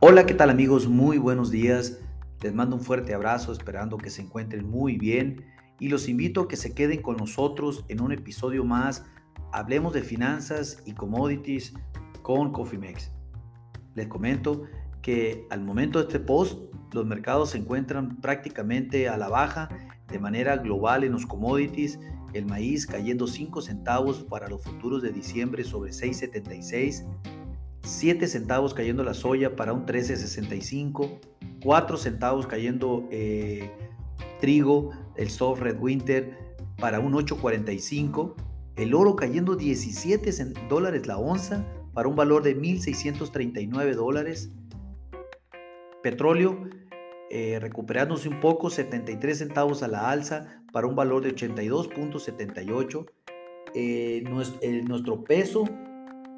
Hola, ¿qué tal amigos? Muy buenos días. Les mando un fuerte abrazo esperando que se encuentren muy bien y los invito a que se queden con nosotros en un episodio más. Hablemos de finanzas y commodities con Cofimex. Les comento que al momento de este post los mercados se encuentran prácticamente a la baja de manera global en los commodities. El maíz cayendo 5 centavos para los futuros de diciembre sobre 6.76 7 centavos cayendo la soya para un 13.65, 4 centavos cayendo eh, trigo, el soft red winter para un 8.45, el oro cayendo 17 dólares la onza para un valor de 1.639 dólares, petróleo eh, recuperándose un poco, 73 centavos a la alza para un valor de 82.78, eh, nuestro peso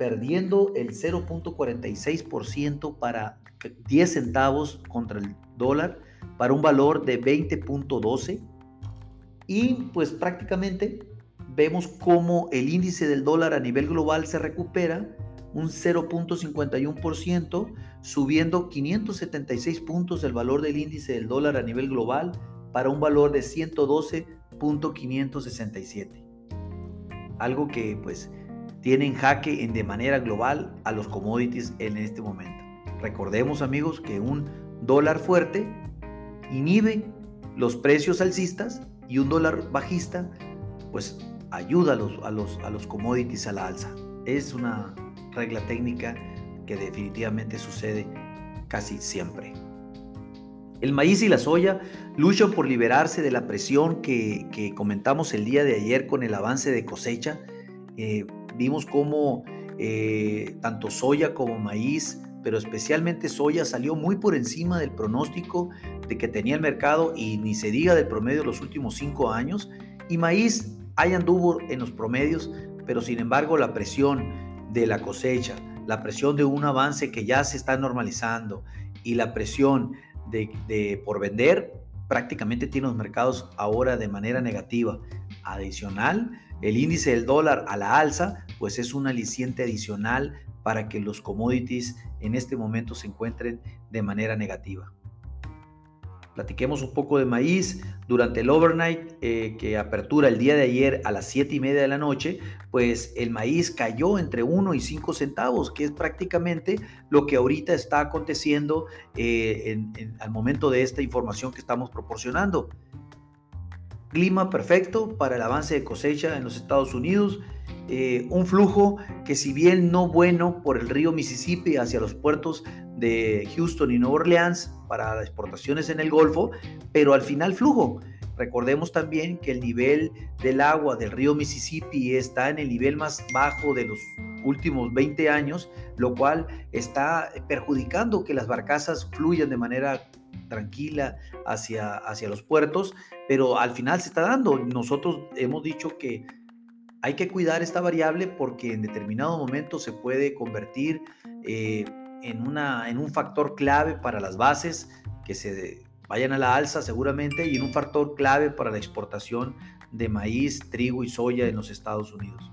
perdiendo el 0.46% para 10 centavos contra el dólar, para un valor de 20.12. Y pues prácticamente vemos cómo el índice del dólar a nivel global se recupera un 0.51%, subiendo 576 puntos el valor del índice del dólar a nivel global para un valor de 112.567. Algo que pues tienen jaque en de manera global a los commodities en este momento. Recordemos amigos que un dólar fuerte inhibe los precios alcistas y un dólar bajista pues ayuda a los, a los, a los commodities a la alza. Es una regla técnica que definitivamente sucede casi siempre. El maíz y la soya luchan por liberarse de la presión que, que comentamos el día de ayer con el avance de cosecha. Eh, Vimos cómo eh, tanto soya como maíz, pero especialmente soya, salió muy por encima del pronóstico de que tenía el mercado y ni se diga del promedio de los últimos cinco años. Y maíz, hay anduvo en los promedios, pero sin embargo la presión de la cosecha, la presión de un avance que ya se está normalizando y la presión de por vender prácticamente tiene los mercados ahora de manera negativa. Adicional, el índice del dólar a la alza, pues es un aliciente adicional para que los commodities en este momento se encuentren de manera negativa. Platiquemos un poco de maíz. Durante el overnight eh, que apertura el día de ayer a las 7 y media de la noche, pues el maíz cayó entre 1 y 5 centavos, que es prácticamente lo que ahorita está aconteciendo eh, al momento de esta información que estamos proporcionando. Clima perfecto para el avance de cosecha en los Estados Unidos. Eh, un flujo que si bien no bueno por el río Mississippi hacia los puertos de Houston y Nueva Orleans para exportaciones en el Golfo, pero al final flujo. Recordemos también que el nivel del agua del río Mississippi está en el nivel más bajo de los últimos 20 años, lo cual está perjudicando que las barcazas fluyan de manera tranquila hacia, hacia los puertos, pero al final se está dando. Nosotros hemos dicho que hay que cuidar esta variable porque en determinado momento se puede convertir eh, en, una, en un factor clave para las bases que se vayan a la alza seguramente y en un factor clave para la exportación de maíz, trigo y soya en los Estados Unidos.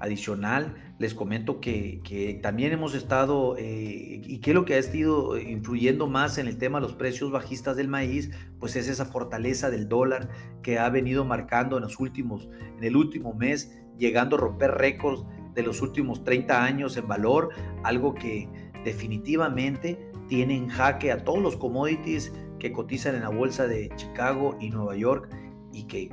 Adicional, les comento que, también hemos estado, eh, y que lo que ha estado influyendo más en el tema de los precios bajistas del maíz, pues es esa fortaleza del dólar que ha venido marcando en los últimos, en el último mes, llegando a romper récords de los últimos 30 años en valor, algo que definitivamente tiene en jaque a todos los commodities que cotizan en la bolsa de Chicago y Nueva York y que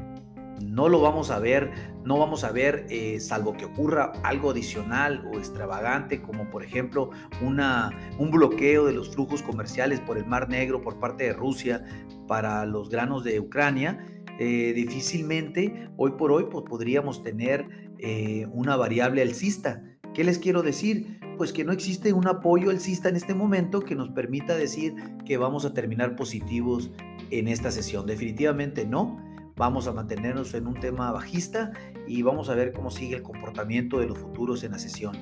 no lo vamos a ver, no vamos a ver, eh, salvo que ocurra algo adicional o extravagante, como por ejemplo una, un bloqueo de los flujos comerciales por el Mar Negro por parte de Rusia para los granos de Ucrania. Eh, difícilmente hoy por hoy pues, podríamos tener eh, una variable alcista. ¿Qué les quiero decir? Pues que no existe un apoyo alcista en este momento que nos permita decir que vamos a terminar positivos en esta sesión. Definitivamente no vamos a mantenernos en un tema bajista y vamos a ver cómo sigue el comportamiento de los futuros en la sesión.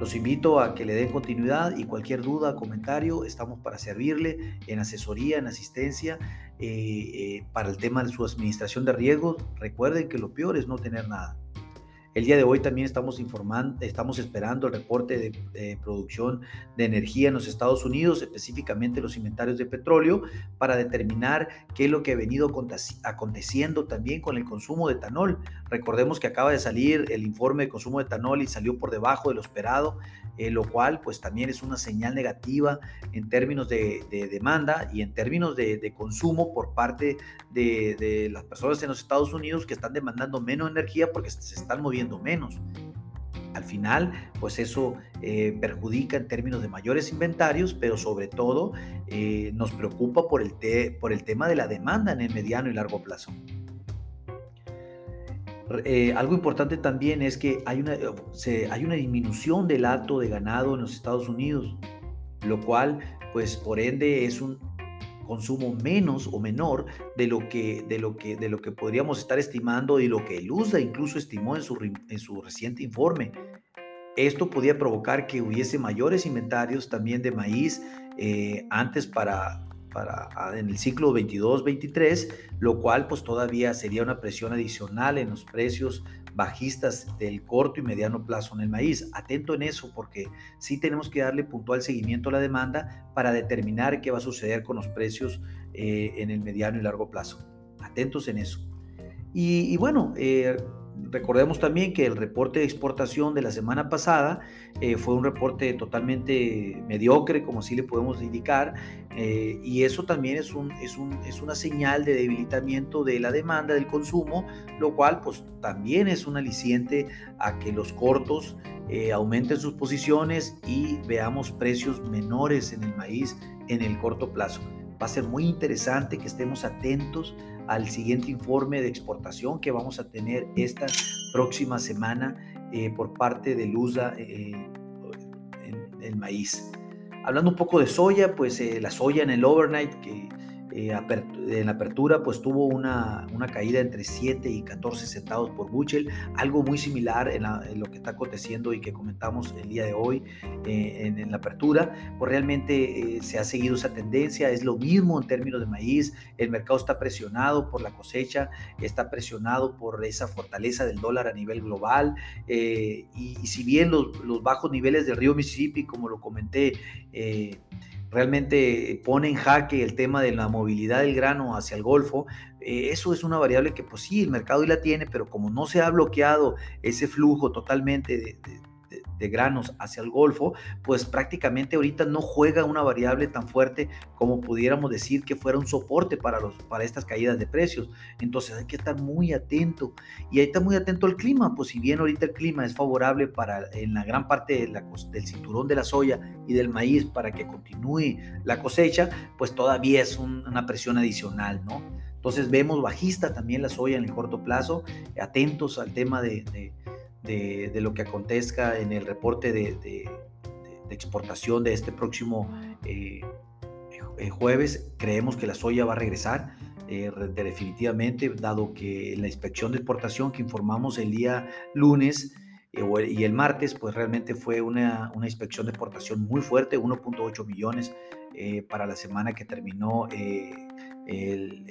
Los invito a que le den continuidad y cualquier duda, comentario, estamos para servirle en asesoría, en asistencia eh, eh, para el tema de su administración de riesgos. Recuerden que lo peor es no tener nada. El día de hoy también estamos informando, estamos esperando el reporte de, producción de energía en los Estados Unidos, específicamente los inventarios de petróleo, para determinar qué es lo que ha venido aconteciendo también con el consumo de etanol. Recordemos que acaba de salir el informe de consumo de etanol y salió por debajo de lo esperado, eh, lo cual pues también es una señal negativa en términos de, demanda y en términos de, consumo por parte de, de las personas en los Estados Unidos que están demandando menos energía porque se están moviendo menos. Al final, pues eso eh, perjudica en términos de mayores inventarios, pero sobre todo eh, nos preocupa por el, por el tema de la demanda en el mediano y largo plazo. Eh, algo importante también es que hay una, hay una disminución del acto de ganado en los Estados Unidos, lo cual, pues por ende, es un consumo menos o menor de lo que, de lo que, de lo que podríamos estar estimando y lo que el USDA incluso estimó en su, en su reciente informe. Esto podía provocar que hubiese mayores inventarios también de maíz eh, antes para, para en el ciclo 22-23, lo cual pues todavía sería una presión adicional en los precios bajistas del corto y mediano plazo en el maíz. Atento en eso porque sí tenemos que darle puntual seguimiento a la demanda para determinar qué va a suceder con los precios eh, en el mediano y largo plazo. Atentos en eso. Y, bueno, eh, Recordemos también que el reporte de exportación de la semana pasada eh, fue un reporte totalmente mediocre, como así le podemos indicar, eh, y eso también es, un, es, un, es, una señal de debilitamiento de la demanda del consumo, lo cual pues también es un aliciente a que los cortos eh, aumenten sus posiciones y veamos precios menores en el maíz en el corto plazo. Va a ser muy interesante que estemos atentos al siguiente informe de exportación que vamos a tener esta próxima semana eh, por parte del USA eh, en el maíz. Hablando un poco de soya, pues eh, la soya en el overnight que eh, en apertura pues tuvo una, una, caída entre 7 y 14 centavos por bushel, algo muy similar en, lo que está aconteciendo y que comentamos el día de hoy eh, en, la apertura, pues realmente eh, se ha seguido esa tendencia, es lo mismo en términos de maíz, el mercado está presionado por la cosecha, está presionado por esa fortaleza del dólar a nivel global y, si bien los, los, bajos niveles del río Mississippi, como lo comenté, realmente pone en jaque el tema de la movilidad del grano hacia el Golfo, eh, eso es una variable que pues sí, el mercado hoy la tiene, pero como no se ha bloqueado ese flujo totalmente de, de granos hacia el Golfo, pues prácticamente ahorita no juega una variable tan fuerte como pudiéramos decir que fuera un soporte para, los, para estas caídas de precios. Entonces hay que estar muy atento y ahí está muy atento al clima, pues si bien ahorita el clima es favorable para en la gran parte del cinturón de la soya y del maíz para que continúe la cosecha, pues todavía es una presión adicional, ¿no? Entonces vemos bajista también la soya en el corto plazo, atentos al tema de de, lo que acontezca en el reporte de, exportación de este próximo eh, eh, jueves. Creemos que la soya va a regresar eh, definitivamente, dado que la inspección de exportación que informamos el día lunes y el martes, pues realmente fue una, una inspección de exportación muy fuerte, 1.8 millones para la semana que terminó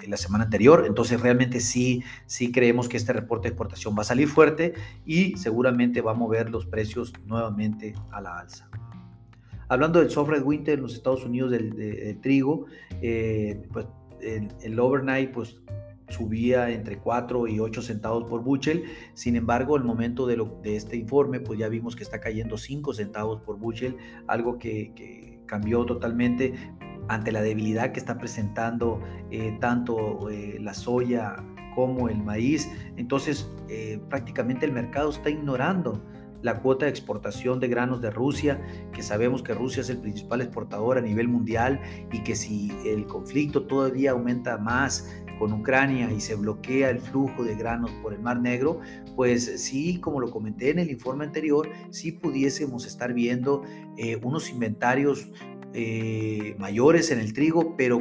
la semana anterior. Entonces realmente sí, sí creemos que este reporte de exportación va a salir fuerte y seguramente va a mover los precios nuevamente a la alza. Hablando del soft red winter en los Estados Unidos del, trigo, eh, pues el, overnight pues subía entre 4 y 8 centavos por bushel. Sin embargo, el momento de, lo, de, este informe, pues ya vimos que está cayendo 5 centavos por bushel, algo que, que cambió totalmente ante la debilidad que está presentando eh, tanto eh, la soya como el maíz. Entonces, eh, prácticamente el mercado está ignorando la cuota de exportación de granos de Rusia, que sabemos que Rusia es el principal exportador a nivel mundial y que si el conflicto todavía aumenta más con Ucrania y se bloquea el flujo de granos por el Mar Negro, pues sí, como lo comenté en el informe anterior, sí pudiésemos estar viendo unos inventarios eh, mayores en el trigo, pero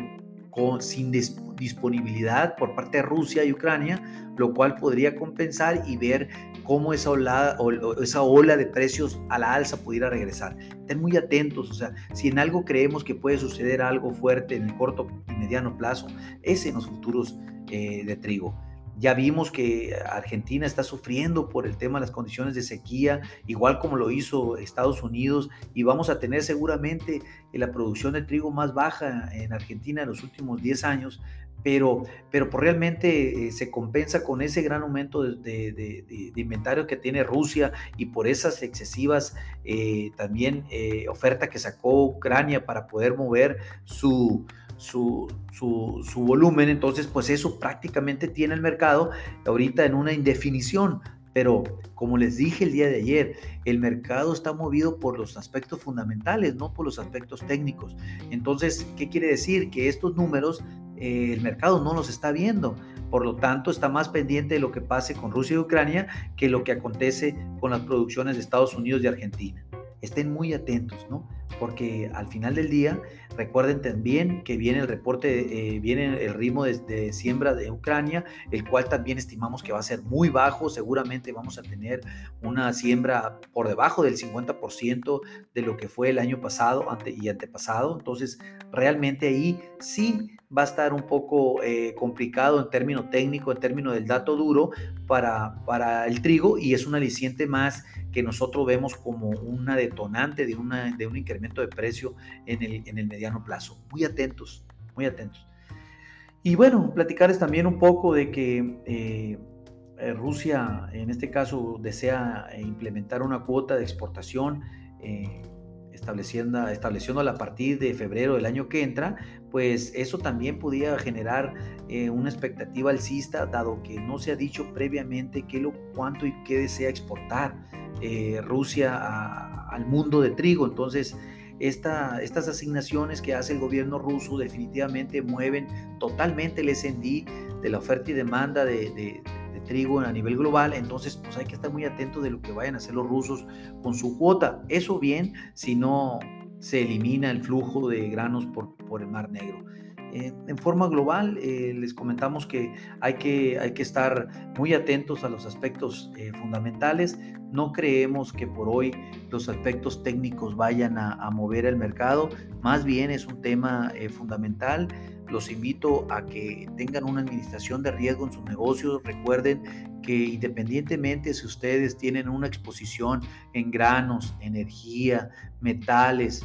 con, sin disponibilidad por parte de Rusia y Ucrania, lo cual podría compensar y ver cómo esa ola, esa ola de precios a la alza pudiera regresar. Estén muy atentos, o sea, si en algo creemos que puede suceder algo fuerte en el corto y mediano plazo, es en los futuros eh, de trigo. Ya vimos que Argentina está sufriendo por el tema de las condiciones de sequía, igual como lo hizo Estados Unidos, y vamos a tener seguramente la producción de trigo más baja en Argentina en los últimos 10 años, pero, pero pues realmente eh, se compensa con ese gran aumento de, inventario que tiene Rusia y por esas excesivas eh, también eh, oferta que sacó Ucrania para poder mover su, su, su, volumen, entonces pues eso prácticamente tiene el mercado ahorita en una indefinición. Pero como les dije el día de ayer, el mercado está movido por los aspectos fundamentales, no por los aspectos técnicos. Entonces, ¿qué quiere decir? Que estos números eh, el mercado no los está viendo. Por lo tanto, está más pendiente de lo que pase con Rusia y Ucrania que lo que acontece con las producciones de Estados Unidos y Argentina. Estén muy atentos, ¿no? Porque al final del día, recuerden también que viene el reporte, eh, viene el ritmo de, siembra de Ucrania, el cual también estimamos que va a ser muy bajo, seguramente vamos a tener una siembra por debajo del 50% de lo que fue el año pasado ante, y antepasado, entonces realmente ahí sí va a estar un poco eh, complicado en término técnico, en términos del dato duro para, para el trigo y es un aliciente más que nosotros vemos como una detonante de, una, de un incremento de precio en el, en el mediano plazo. Muy atentos, muy atentos. Y bueno, platicarles también un poco de que eh, eh, Rusia, en este caso, desea implementar una cuota de exportación estableciendo, estableciéndola a partir de febrero del año que entra, pues eso también podía generar eh, una expectativa alcista, dado que no se ha dicho previamente qué lo, cuánto y qué desea exportar eh, Rusia al mundo de trigo. Entonces, esta, estas asignaciones que hace el gobierno ruso definitivamente mueven totalmente el SND de la oferta y demanda de trigo a nivel global, entonces pues hay que estar muy atentos de lo que vayan a hacer los rusos con su cuota. Eso bien si no se elimina el flujo de granos por, por el Mar Negro. Eh, en forma global, eh, les comentamos que hay, que hay que estar muy atentos a los aspectos eh, fundamentales. No creemos que por hoy los aspectos técnicos vayan a, a mover el mercado, más bien es un tema fundamental los invito a que tengan una administración de riesgo en sus negocios. Recuerden que independientemente si ustedes tienen una exposición en granos, energía, metales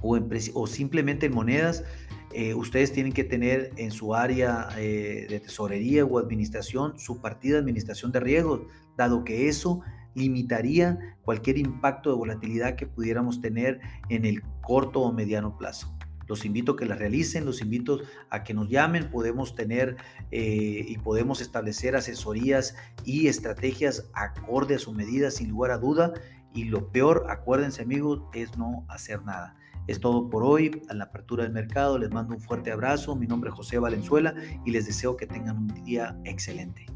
o, simplemente en monedas, eh, ustedes tienen que tener en su área eh, de tesorería o administración su partida de administración de riesgos, dado que eso limitaría cualquier impacto de volatilidad que pudiéramos tener en el corto o mediano plazo. Los invito a que la realicen, los invito a que nos llamen, podemos tener eh, y podemos establecer asesorías y estrategias acorde a su medida, sin lugar a duda. Y lo peor, acuérdense amigos, es no hacer nada. Es todo por hoy, a la apertura del mercado. Les mando un fuerte abrazo. Mi nombre es José Valenzuela y les deseo que tengan un día excelente.